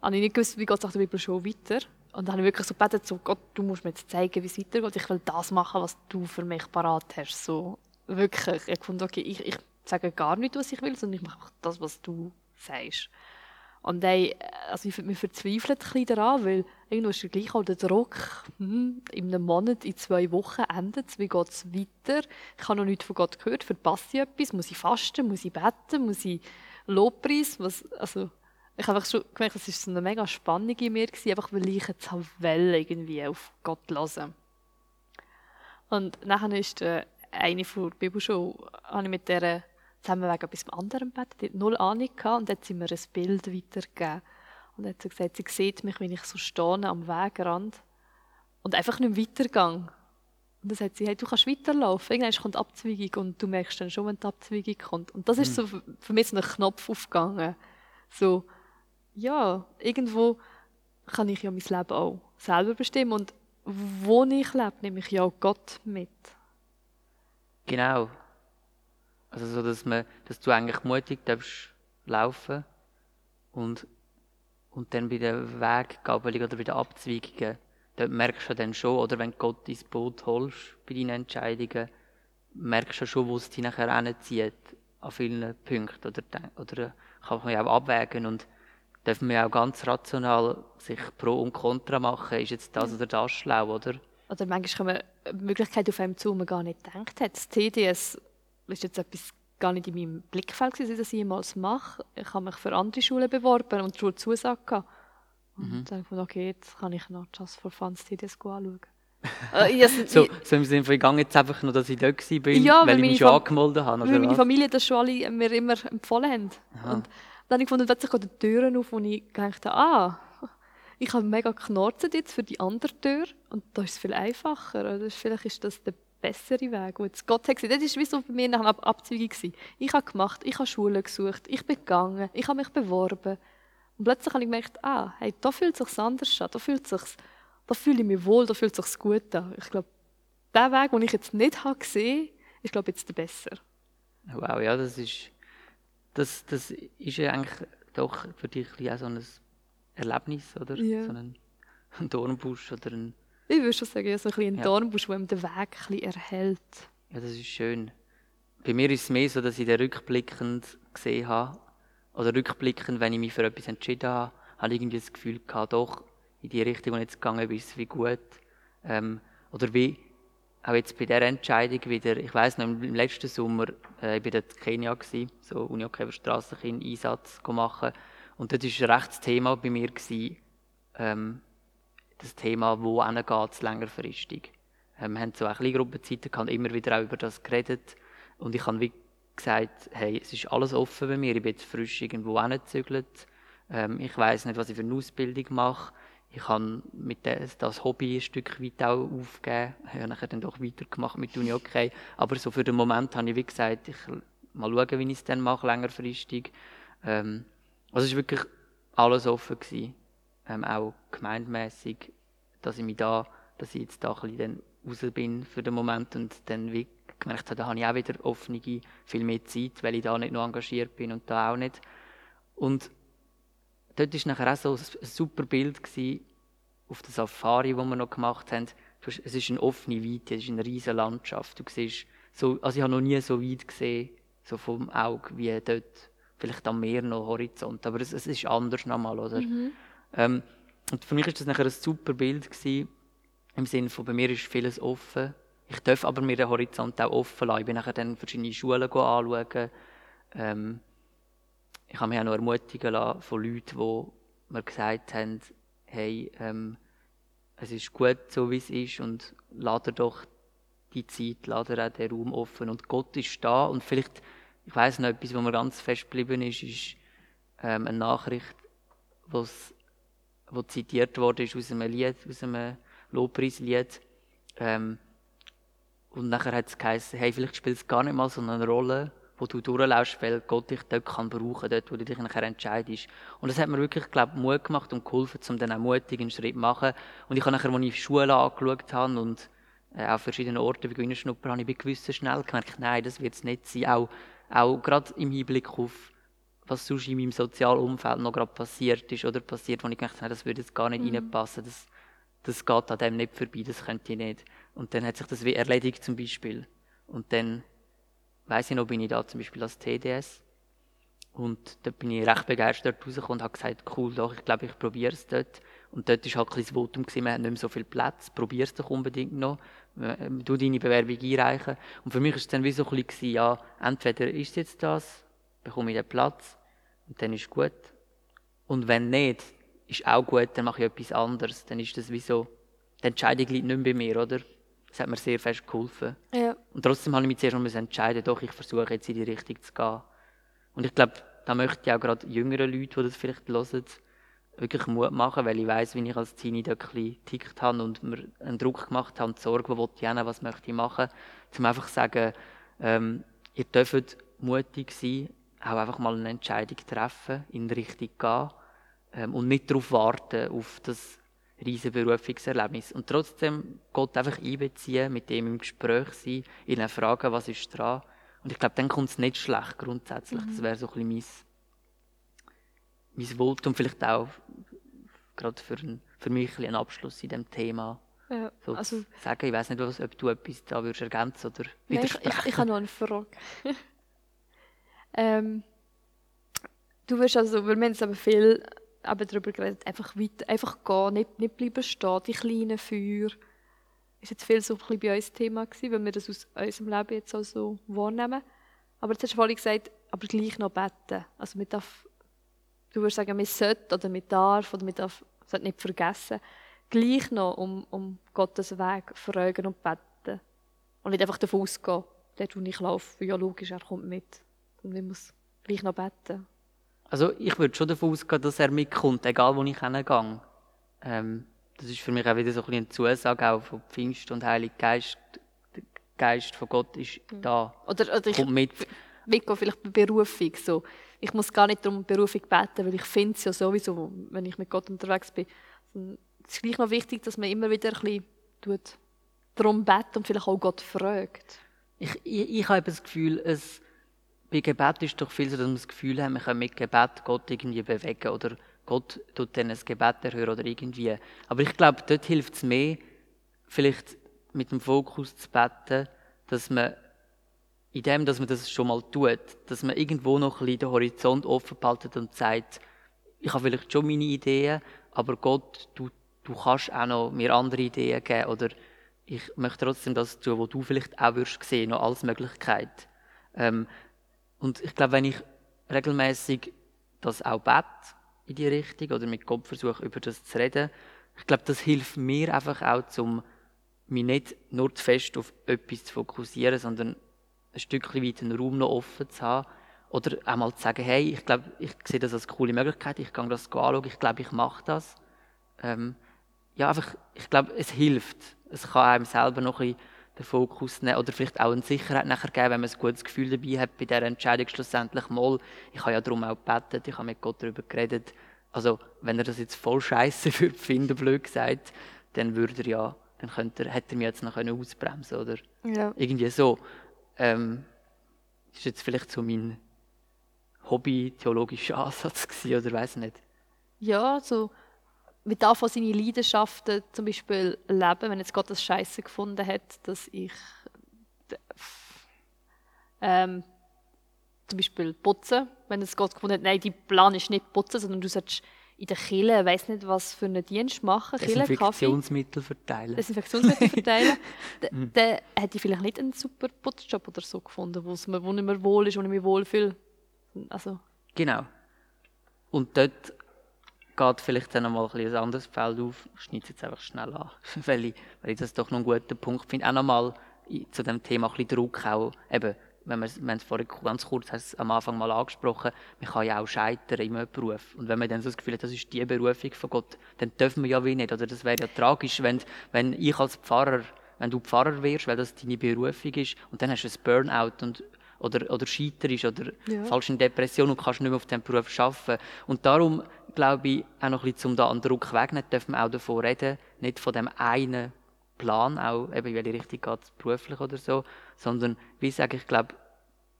habe ich nicht gewusst, wie geht es nach der Bibelschule weiter. Und dann habe ich wirklich so gebetet, so, Gott, du musst mir jetzt zeigen, wie es weitergeht. Ich will das machen, was du für mich parat hast. So, wirklich. Ich fand, okay, ich, ich sage gar nicht, was ich will, sondern ich mache das, was du sagst. Und ey, also ich, wir verzweifeln ein bisschen daran, weil irgendwo ist ja gleich auch der Druck, hm, in einem Monat, in zwei Wochen endet es, wie geht es weiter? Ich habe noch nichts von Gott gehört, verpasse ich etwas? Muss ich fasten? Muss ich beten? Muss ich Lobpreis? Was, also, ich habe einfach schon gemerkt, es war so eine mega Spannung in mir, gewesen, einfach weil ich jetzt halt will, irgendwie auf Gott hören. Und nachher ist äh, eine von der Bibelschule, habe ich mit der zusammen wegen etwas anderem beten. Die null Ahnung gehabt und hat sie mir ein Bild weitergegeben. Und hat sie gesagt, sie sieht mich, wenn ich so stehe am Wegrand und einfach nicht weitergehe. Und dann sagt sie, hey, du kannst weiterlaufen. Irgendwann kommt die Abzweigung und du merkst dann schon, wenn die Abzweigung kommt. Und das ist so mhm. für mich so ein Knopf aufgegangen. So, ja, irgendwo kann ich ja mein Leben auch selber bestimmen. Und wo ich lebe, nehme ich ja auch Gott mit. Genau. Also so, dass, man, dass du eigentlich mutig darfst laufen und, und dann bei der Weggabelung oder bei den Abzweigungen, dort merkst du dann schon, oder wenn Gott ins Boot holst bei deinen Entscheidungen, merkst du schon, wo es dich nachher hinzieht, an vielen Punkten. Oder, oder kann man ja auch abwägen und darf man ja auch ganz rational sich Pro und Contra machen, ist jetzt das oder das schlau, oder? oder manchmal kommen Möglichkeiten auf einem zu, die man gar nicht gedacht hat. Das TDS ist jetzt etwas gar nicht in meinem Blickfeld gewesen, dass ich jemals mache. Ich habe mich für andere Schulen beworben und die Schule Zusage gehabt. Und mhm. dann dachte okay, jetzt kann ich noch Just for Fun das TDS anschauen. äh, so, so im Sinne von, ich gehe jetzt einfach nur, dass ich dort war, ja, weil, ich mich schon angemeldet habe, oder weil meine Familie das schon alle mir immer empfohlen haben. Aha. Und dann habe ich gefunden, plötzlich gehen die Türen auf, wo ich dachte, ah, ich habe mega geknorzt jetzt für die andere Tür und da ist es viel einfacher. Oder vielleicht ist das der bessere Weg. Jetzt Gott hat gesagt, das war wie so bei mir nach einer Abzweigung. Ich habe gemacht, ich habe Schulen gesucht, ich bin gegangen, ich habe mich beworben. Und plötzlich habe ich gemerkt, ah, hey, da fühlt es sich anders an, da fühlt sich's, da fühle ich mich wohl, da fühlt es sich gut an. Ich glaube, der Weg, den ich jetzt nicht habe gesehen, ist glaube jetzt der besser. Wow, ja, das ist, das, das ist ja eigentlich doch für dich auch so ein Erlebnis, oder? Ja. So ein, ein Dornbusch oder ein... Ich würde schon sagen, so ein, ein ja. Dornbusch, der den Weg ein bisschen erhält. Ja, das ist schön. Bei mir ist es mehr so, dass ich den rückblickend gesehen habe, oder rückblickend, wenn ich mich für etwas entschieden habe, habe ich irgendwie das Gefühl gehabt, doch, in die Richtung, wo ich jetzt gegangen bin, ist es wie gut. Ähm, oder wie, auch jetzt bei dieser Entscheidung wieder, ich weiss noch, im letzten Sommer, äh, ich war dort in Kenia, gewesen, so Uni-OK für Strassenkind Einsatz machen und dort war ein rechtes Thema bei mir, gewesen, ähm, das Thema, wo geht es längerfristig. Ähm, wir haben so eine kleine Gruppenzeiten gehabt, immer wieder auch über das geredet und ich habe wie gesagt, hey, es ist alles offen bei mir, ich bin jetzt frisch irgendwo hingezügelt, ähm, ich weiß nicht, was ich für eine Ausbildung mache, ich habe mit das, das Hobby ein Stück weit auch aufgegeben, ich habe dann doch weitergemacht mit Uni okay, aber so für den Moment habe ich wie gesagt, ich mal schauen, wie ich es dann mache, längerfristig. Ähm, also es war wirklich alles offen. Gewesen. Ähm, auch gemeindemässig, dass ich mich da, dass ich jetzt da ein bisschen raus bin für den Moment und dann wie gemerkt habe, da habe ich auch wieder offene, viel mehr Zeit, weil ich da nicht noch engagiert bin und da auch nicht. Und dort war nachher auch so ein super Bild auf der Safari, die wir noch gemacht haben. Es ist eine offene Weite, es ist eine riesige Landschaft. Du siehst so, also ich habe noch nie so weit gesehen, so vom Auge, wie dort vielleicht am Meer noch Horizont, aber es, es ist anders nochmal, oder? Mhm. Ähm, und für mich ist das nachher ein super Bild gewesen, im Sinne von, bei mir ist vieles offen. Ich darf aber mir den Horizont auch offen lassen. Ich bin nachher dann verschiedene Schulen anschauen. Ähm, ich habe mich auch noch ermutigen lassen von Leuten, die mir gesagt haben, hey, ähm, es ist gut so, wie es ist und lade doch die Zeit, lade auch den Raum offen und Gott ist da und vielleicht ich weiß noch etwas, wo mir ganz fest geblieben ist, ist ähm, eine Nachricht, wo's, wo zitiert wurde ist aus einem Lied, aus einem Lobpreislied. Ähm, und nachher hat es geheißen, hey, vielleicht spielt es gar nicht mal so eine Rolle, wo du durchlaufst, weil Gott dich dort kann brauchen, dort, wo du dich nachher entscheidest. Und das hat mir wirklich, glaube ich, Mut gemacht und geholfen, um dann auch mutig einen Schritt zu machen. Und ich habe nachher, als ich Schule angeschaut habe und äh, auf verschiedenen Orten wie Gewinnerschnupper, habe ich bei gewissen schnell gemerkt, nein, das wird es nicht sein. Auch auch gerade im Hinblick auf, was sonst in meinem sozialen Umfeld noch gerade passiert ist oder passiert, wo ich gedacht habe, das würde jetzt gar nicht mhm. reinpassen, das, das geht an dem nicht vorbei, das könnte ich nicht. Und dann hat sich das wie erledigt zum Beispiel. Und dann, weiß ich noch, bin ich da zum Beispiel als TDS und da bin ich recht begeistert rausgekommen und habe gesagt, cool, doch, ich glaube, ich probiere es dort. Und dort war halt ein das Votum, gewesen, wir haben nicht mehr so viel Platz, probier es doch unbedingt noch, äh, du deine Bewerbung einreichen. Und für mich war es dann wie so ein bisschen, ja, entweder ist es jetzt das, bekomme ich den Platz und dann ist gut. Und wenn nicht, ist auch gut, dann mache ich etwas anderes. Dann ist das wie so, die Entscheidung liegt nicht mehr bei mir, oder? Das hat mir sehr fest geholfen. Ja. Und trotzdem habe ich mich zuerst noch entscheiden, doch, ich versuche jetzt in die Richtung zu gehen. Und ich glaube, da möchte ich auch gerade jüngere Leute, die das vielleicht hören, wirklich Mut machen, weil ich weiß, wie ich als Teenie da ein tickt habe und mir einen Druck gemacht habe, die Sorge, wo ich hin, was möchte ich machen, zum einfach sagen, ähm, ihr dürft mutig sein, auch einfach mal eine Entscheidung treffen, in die Richtung gehen ähm, und nicht darauf warten, auf das riesige Berufungserlebnis. Und trotzdem Gott einfach einbeziehen, mit dem im Gespräch sein, ihn fragen, was ist dran. Und ich glaube, dann kommt es nicht schlecht grundsätzlich. Mhm. Das wäre so ein bisschen mein mein Votum vielleicht auch gerade für, ein, für mich ein, Abschluss in diesem Thema. Ja, so also, sagen. Ich weiß nicht, was, ob du etwas da würdest ergänzen oder. Nein, ich, ich, ich habe noch eine Frage. ähm, du wirst also, wir haben aber viel aber darüber geredet, einfach weiter, einfach gehen, nicht, nicht bleiben stehen, die kleinen Feuer. ist jetzt viel so ein bisschen bei uns Thema gewesen, weil wir das aus unserem Leben jetzt auch so wahrnehmen. Aber jetzt hast du vorhin gesagt, aber gleich noch beten. Also man darf, du würdest sagen, man sollte oder man darf oder man darf, sollte nicht vergessen, gleich noch um, um Gottes Weg fragen und beten. Und nicht einfach davon ausgehen, dort wo ich laufe, ja logisch, er kommt mit. Und man muss gleich noch beten. Also ich würde schon davon ausgehen, dass er mitkommt, egal wo ich hingehe. Ähm, das ist für mich auch wieder so ein bisschen eine Zusage auch von Pfingst und Heilig Geist. Der Geist von Gott ist Mhm. da, Oder, oder ich kommt mit. mitgehen, vielleicht bei Berufung. So. Ich muss gar nicht darum Berufung beten, weil ich finde es ja sowieso, wenn ich mit Gott unterwegs bin. Es ist gleich noch wichtig, dass man immer wieder ein bisschen tut, darum betet und vielleicht auch Gott fragt. Ich, ich, ich habe das Gefühl, es, bei Gebet ist doch viel so, dass wir das Gefühl haben, wir können mit Gebet Gott irgendwie bewegen oder Gott tut dann ein Gebet erhören oder irgendwie. Aber ich glaube, dort hilft es mehr, vielleicht mit dem Fokus zu beten, dass man in dem, dass man das schon mal tut, dass man irgendwo noch ein bisschen den Horizont offen behaltet und sagt, ich habe vielleicht schon meine Ideen, aber Gott, du, du kannst auch noch mir andere Ideen geben oder ich möchte trotzdem das tun, was du vielleicht auch wirst sehen, noch als Möglichkeit. Ähm, und ich glaube, wenn ich regelmäßig das auch bete in die Richtung oder mit Gott versuche, über das zu reden, ich glaube, das hilft mir einfach auch, um mich nicht nur zu fest auf etwas zu fokussieren, sondern ein Stückchen weit den Raum noch offen zu haben. Oder einmal zu sagen, hey, ich glaube, ich sehe das als coole Möglichkeit, ich kann das anschauen, ich glaube, ich mache das. Ähm, ja, einfach, ich glaube, es hilft. Es kann einem selber noch ein bisschen den Fokus nehmen oder vielleicht auch eine Sicherheit nachher geben, wenn man ein gutes Gefühl dabei hat bei dieser Entscheidung schlussendlich mal. Ich habe ja darum auch gebetet, ich habe mit Gott darüber geredet. Also, wenn er das jetzt voll scheiße würde finden, blöd gesagt, dann würde er ja, dann könnte er, hätte er mich jetzt noch ausbremsen oder Ja. irgendwie so. Ähm, ist jetzt vielleicht so mein Hobby-theologischer Ansatz gewesen, oder weiß nicht. Ja, so mit davon seine Leidenschaften zum Beispiel leben, wenn jetzt Gott das Scheiße gefunden hat, dass ich ähm, zum Beispiel putze, wenn es Gott gefunden hat, nein, die Plan ist nicht putzen, sondern du sollst in der Kille, weiß nicht was für einen Dienst machen, Kille, Kaffee, Desinfektionsmittel verteilen. Desinfektionsmittel verteilen, dann dann hätte ich vielleicht nicht einen super Putzjob oder so gefunden, wo es mir, wo ich mir wohl ist, wo ich mich wohlfühle. Also, Genau. Und dort geht vielleicht dann nochmal ein, ein anderes Feld auf. Ich schneide es jetzt einfach schnell an, weil ich, weil ich das doch noch einen guten Punkt finde. Auch nochmal zu dem Thema ein bisschen Druck auch, eben, wenn man, wir es vorhin ganz kurz hast am Anfang mal angesprochen, man kann ja auch scheitern in einem Beruf. Und wenn man dann so das Gefühl hat, das ist die Berufung von Gott, dann dürfen wir ja wie nicht. Oder das wäre ja tragisch, wenn, wenn ich als Pfarrer, wenn du Pfarrer wirst, weil das deine Berufung ist, und dann hast du ein Burnout und oder, oder scheiterst oder Ja. fallst in Depression und kannst nicht mehr auf diesem Beruf arbeiten. Und darum glaube ich, auch noch ein bisschen, um da an Druck wegzunehmen, dürfen wir auch davon reden, nicht von dem einen Plan, auch eben in welche Richtung geht es beruflich oder so, sondern wie sage ich, glaube,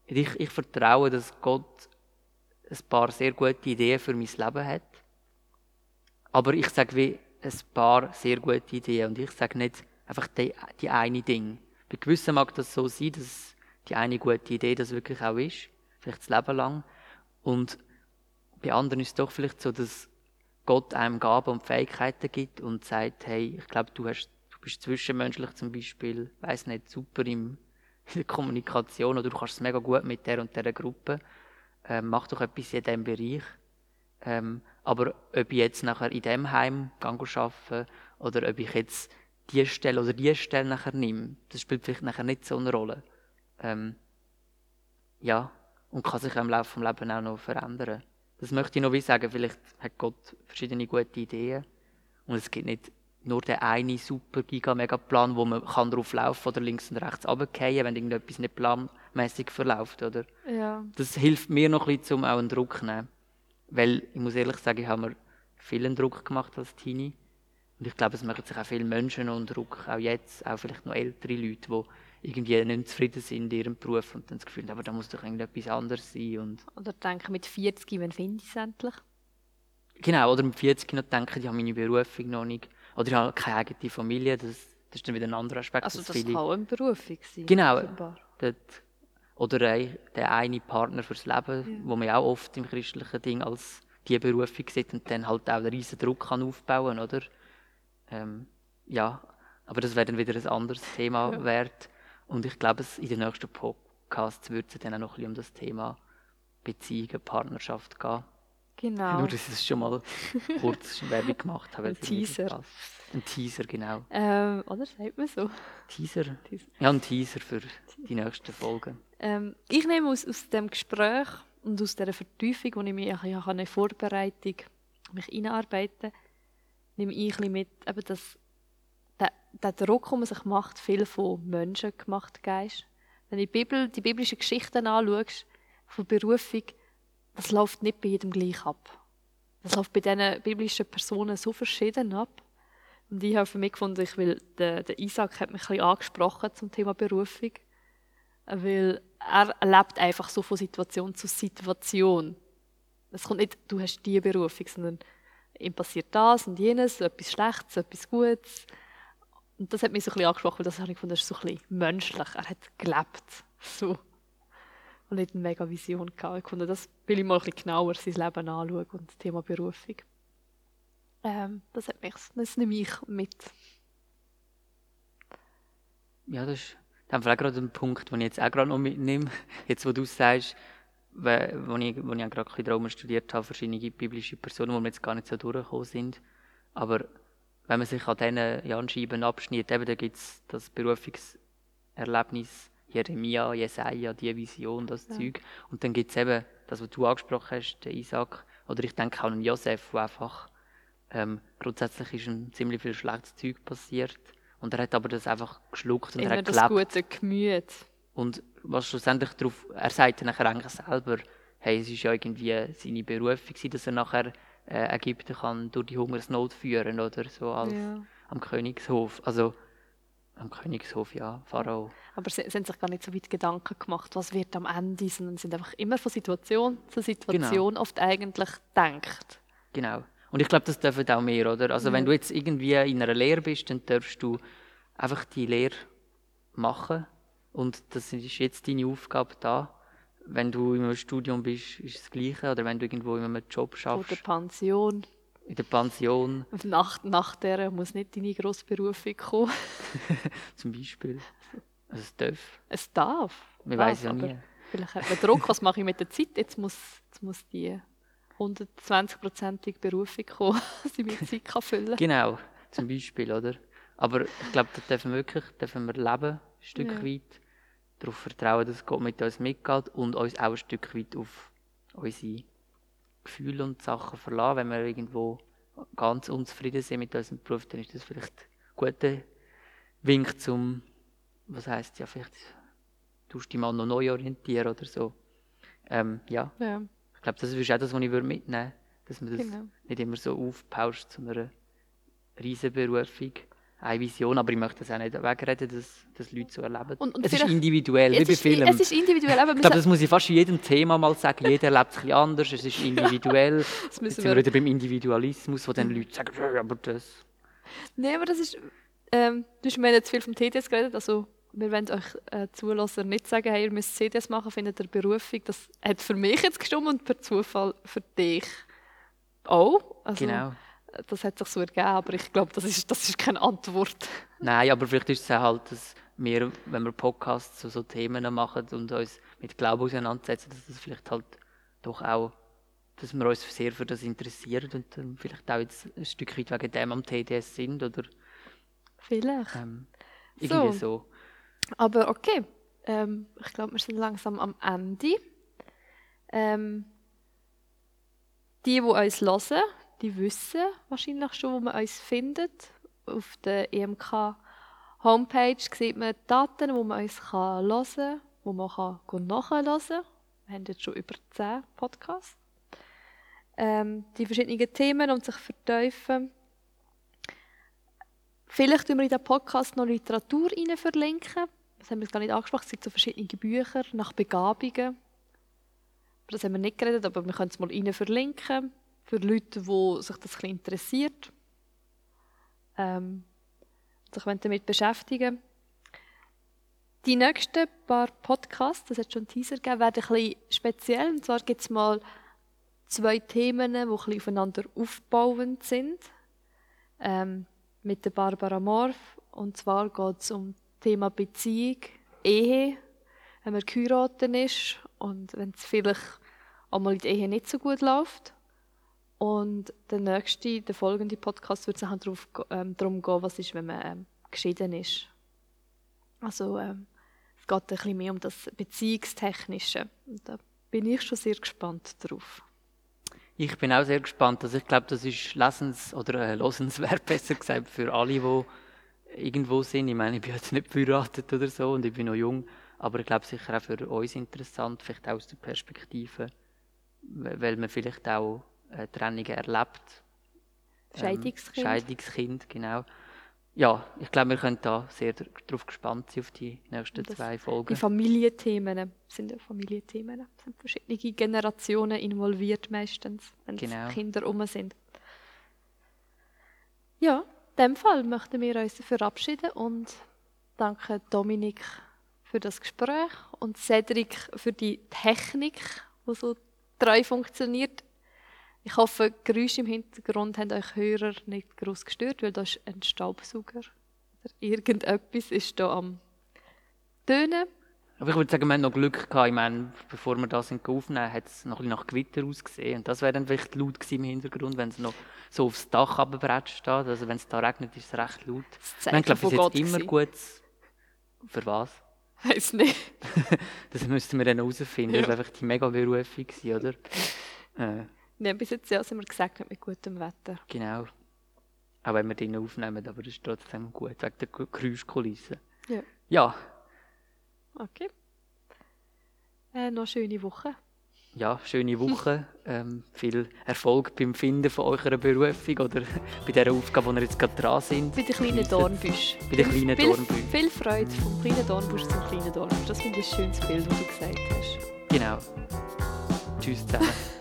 ich, ich vertraue, dass Gott ein paar sehr gute Ideen für mein Leben hat. Aber ich sage wie ein paar sehr gute Ideen und ich sage nicht einfach die, die eine Ding. Bei gewissen mag das so sein, dass die eine gute Idee das wirklich auch ist, vielleicht das Leben lang. Und bei anderen ist es doch vielleicht so, dass Gott einem Gaben und Fähigkeiten gibt und sagt, hey, ich glaube, du, du bist zwischenmenschlich zum Beispiel, weiß nicht, super im, in der Kommunikation oder du kannst es mega gut mit der und der Gruppe. Ähm, mach doch etwas in diesem Bereich. Ähm, aber ob ich jetzt nachher in dem Heim gehe arbeiten oder ob ich jetzt die Stelle oder die Stelle nachher nehme, das spielt vielleicht nachher nicht so eine Rolle. Ähm, ja, und kann sich im Laufe des Lebens auch noch verändern. Das möchte ich noch wie sagen, vielleicht hat Gott verschiedene gute Ideen und es gibt nicht nur den einen super Giga-Mega-Plan, wo man kann drauf laufen oder links und rechts runterfallen, wenn irgendetwas nicht planmäßig verläuft, oder? ja. das hilft mir noch ein bisschen, um auch einen Druck zu nehmen. Weil, ich muss ehrlich sagen, ich habe mir vielen Druck gemacht als Teenie. Und ich glaube, es machen sich auch viele Menschen unter Druck, auch jetzt, auch vielleicht noch ältere Leute, die irgendwie nicht zufrieden sind in ihrem Beruf und dann das Gefühl aber da muss doch irgendetwas anderes sein. Und Oder denke mit 40, wann finde ich es endlich? genau, oder mit 40 noch denken, ich habe meine Berufung noch nicht. Oder ich habe keine eigene Familie, das, das ist dann wieder ein anderer Aspekt. Also das viele- kann auch eine Berufung sein. Genau. dort, oder ein- der eine Partner fürs Leben, wo man ja auch oft im christlichen Ding als die Berufung sieht und dann halt auch einen riesen Druck kann aufbauen, oder? Ähm, ja, Aber das wäre dann wieder ein anderes Thema Ja. wert. Und ich glaube, in den nächsten Podcasts wird es dann auch noch ein bisschen um das Thema Beziehungen, Partnerschaft gehen. Genau. Nur, dass ich es schon mal kurz Werbung gemacht habe. Ein Teaser. Ein Teaser, genau. Ähm, oder sagt man so? Teaser? Teaser. Ja, ein Teaser für die nächsten Folgen. Ähm, ich nehme aus, aus dem Gespräch und aus dieser Vertiefung, wo ich mich an eine Vorbereitung mich einarbeiten nehme ich ein bisschen mit, eben dass der, der Druck, den man sich macht, viel von Menschen gemacht ist. Wenn du die, Bibel, die biblischen Geschichten anschaust, von Berufung, das läuft nicht bei jedem gleich ab. Das läuft bei diesen biblischen Personen so verschieden ab. Und ich habe für mich gefunden, ich will, der, der Isaac hat mich ein bisschen angesprochen zum Thema Berufung. Weil er lebt einfach so von Situation zu Situation. Es kommt nicht, du hast die Berufung, sondern ihm passiert das und jenes, etwas Schlechtes, etwas Gutes. Und das hat mich so ein bisschen angesprochen, weil das habe ich gefunden, das ist so ein bisschen menschlich. Er hat gelebt. So. Und nicht eine mega Vision gehabt. Ich konnte das will ich mal ein bisschen genauer sein Leben anschauen und das Thema Berufung. Ähm, das hat mich, das nehme ich mit. Ja, das ist Fall auch gerade ein Punkt, den ich jetzt auch gerade noch mitnehme. Jetzt, wo du sagst, wo ich, wo ich gerade ein bisschen darum studiert habe, verschiedene biblische Personen, wo wir jetzt gar nicht so durchgekommen sind. Aber wenn man sich an diesen Janscheiben abschnitt, eben, da gibt es das Berufungserlebnis Jeremia, Jesaja, die Vision, das Ja. Zeug. Und dann gibt es eben das, was du angesprochen hast, den Isaac. Oder ich denke auch an Josef, wo einfach ähm, grundsätzlich ist ihm ziemlich viel schlechtes Zeug passiert. Und er hat aber das einfach geschluckt und er Immer hat das gelebt. gute Gemüt. Und was schlussendlich darauf, er sagt dann nachher eigentlich selber, hey, es ist ja irgendwie seine Berufung dass er nachher äh, Ägypten kann durch die Hungersnot führen oder so als Ja. am Königshof. Also am Königshof, ja, Pharao. Aber sie, sie haben sich gar nicht so weit Gedanken gemacht, was wird am Ende, sondern sind einfach immer von Situation zu Situation oft eigentlich denkt. Genau. Und ich glaube, das dürfen auch mehr, oder? Also wenn Ja. du jetzt irgendwie in einer Lehre bist, dann darfst du einfach die Lehre machen. Und das ist jetzt deine Aufgabe da. Wenn du in einem Studium bist, ist es das Gleiche. Oder wenn du irgendwo in einem Job Oder schaffst, Pension. in der Pension nach, nach der muss nicht deine grosse Berufung kommen. zum Beispiel. Also es darf. Es darf. Darf, weiß ja nie. Vielleicht hat man Druck, was mache ich mit der Zeit? Jetzt muss, jetzt muss die 120-prozentige Berufung kommen, dass ich meine Zeit kann füllen kann. Genau, zum Beispiel, oder? Aber ich glaube, da dürfen wir wirklich dürfen wir leben, ein Stück Ja. weit. Darauf vertrauen, dass Gott mit uns mitgeht und uns auch ein Stück weit auf unsere Gefühle und Sachen verlassen. Wenn wir irgendwo ganz unzufrieden sind mit unserem Beruf, dann ist das vielleicht ein guter Wink zum, was heisst ja, vielleicht tust du dich mal noch neu orientieren oder so. Ähm, ja, Ja, ich glaube, das ist auch das, was ich mitnehmen würde, dass man das genau. nicht immer so aufpauscht zu einer riesen Berufung, eine Vision, aber ich möchte das auch nicht wegreden, dass, dass Leute so erleben. Und- und es ist individuell, wie bei Filmen. es ist individuell, aber ich glaube, das muss ich fast jedem Thema mal sagen. Jeder erlebt es ein bisschen anders, es ist individuell. das Jetzt müssen sind wir wieder beim Individualismus, wo dann Leute sagen, «Ja, aber das... Nein, aber das ist. Ähm, du hast mir jetzt viel vom TDS geredet. Also, wir wollen euch äh, Zulasser nicht sagen, hey, ihr müsst CDS machen, findet ihr Berufung. Das hat für mich jetzt gestimmt und per Zufall für dich auch. Also, Genau. Das hat sich so ergeben, aber ich glaube, das ist, das ist keine Antwort. Nein, aber vielleicht ist es auch halt, dass wir, wenn wir Podcasts zu so Themen machen und uns mit Glauben auseinandersetzen, dass das vielleicht halt doch auch, dass wir uns sehr für das interessieren und dann vielleicht auch jetzt ein Stück weit wegen dem am TDS sind oder Vielleicht. ähm, irgendwie so. Aber okay, ähm, ich glaube, wir sind langsam am Ende. Ähm, die, die uns hören, die wissen wahrscheinlich schon, wo man uns findet. Auf der EMK Homepage sieht man die Daten, wo man uns kann hören kann, wo man kann nachhören kann. Wir haben jetzt schon über 10 Podcasts. Ähm, die verschiedenen Themen und sich vertiefen. Vielleicht tun wir in diesen Podcast noch Literatur verlinken. Das haben wir jetzt gar nicht angesprochen. Es gibt so verschiedene Bücher nach Begabungen. Über das haben wir nicht geredet, aber wir können es mal verlinken. Für Leute, die sich das ein interessiert. Ähm, sich damit beschäftigen Die nächsten paar Podcasts, das hat schon einen Teaser gegeben, werden ein speziell. Und zwar gibt es mal zwei Themen, die ein aufeinander aufbauend sind. Ähm, mit der Barbara Morf Und zwar geht es um das Thema Beziehung, Ehe, wenn man geheiratet ist und wenn es vielleicht einmal in der Ehe nicht so gut läuft. Und der nächste, der folgende Podcast wird sich darauf, ähm, darum gehen, was ist, wenn man ähm, geschieden ist. Also ähm, es geht ein bisschen mehr um das Beziehungstechnische. Und da bin ich schon sehr gespannt drauf. Ich bin auch sehr gespannt. Also ich glaube, das ist lesens- oder äh, losenswert, besser gesagt, für alle, die irgendwo sind. Ich meine, ich bin jetzt nicht verheiratet oder so und ich bin noch jung, aber ich glaube sicher auch für uns interessant, vielleicht auch aus der Perspektive, weil man vielleicht auch äh, Trennungen erlebt. Ähm, Scheidungskind. Scheidungskind, genau. Ja, ich glaube, wir können da sehr darauf gespannt sein, auf die nächsten Das- zwei Folgen. Die Familienthemen sind ja Familienthemen. Es sind verschiedene Generationen involviert meistens, wenn es Genau. Kinder um sind. Ja, in dem Fall möchten wir uns verabschieden und danke Dominik für das Gespräch und Cedric für die Technik, die so treu funktioniert. Ich hoffe, die Geräusche im Hintergrund haben euch Hörer nicht groß gestört, weil da ist ein Staubsauger oder irgendetwas ist da am Tönen. Aber ich würde sagen, wir haben noch Glück gehabt. Ich meine, bevor wir das aufnehmen, hat es noch ein bisschen nach Gewitter ausgesehen. Und das wäre dann vielleicht laut gewesen im Hintergrund, wenn es noch so aufs Dach runterbretscht steht. Also wenn es da regnet, ist es recht laut. Das glaube ich, von jetzt Gott immer gewesen. gut... Für was? Weiß nicht. Das müssten wir dann herausfinden. Ja. Das war einfach die mega Berufung, oder? Äh, Wir haben bis jetzt ja, sind wir gesagt, mit gutem Wetter. genau. Auch wenn wir den aufnehmen, aber das ist trotzdem gut, wegen der Ge- Geräuschkulisse. Ja. Ja, Okay. Äh, noch eine schöne Woche. ja, schöne Woche. ähm, viel Erfolg beim Finden von eurer Berufung oder bei dieser Aufgabe, wo ihr jetzt gerade dran sind. Bei den kleinen. Dornbüsch. Bei den kleinen viel, Dornbüschen. Viel Freude vom kleinen Dornbusch zum kleinen Dornbusch. Das finde ich ein schönes Bild, das du gesagt hast. Genau. Tschüss zusammen.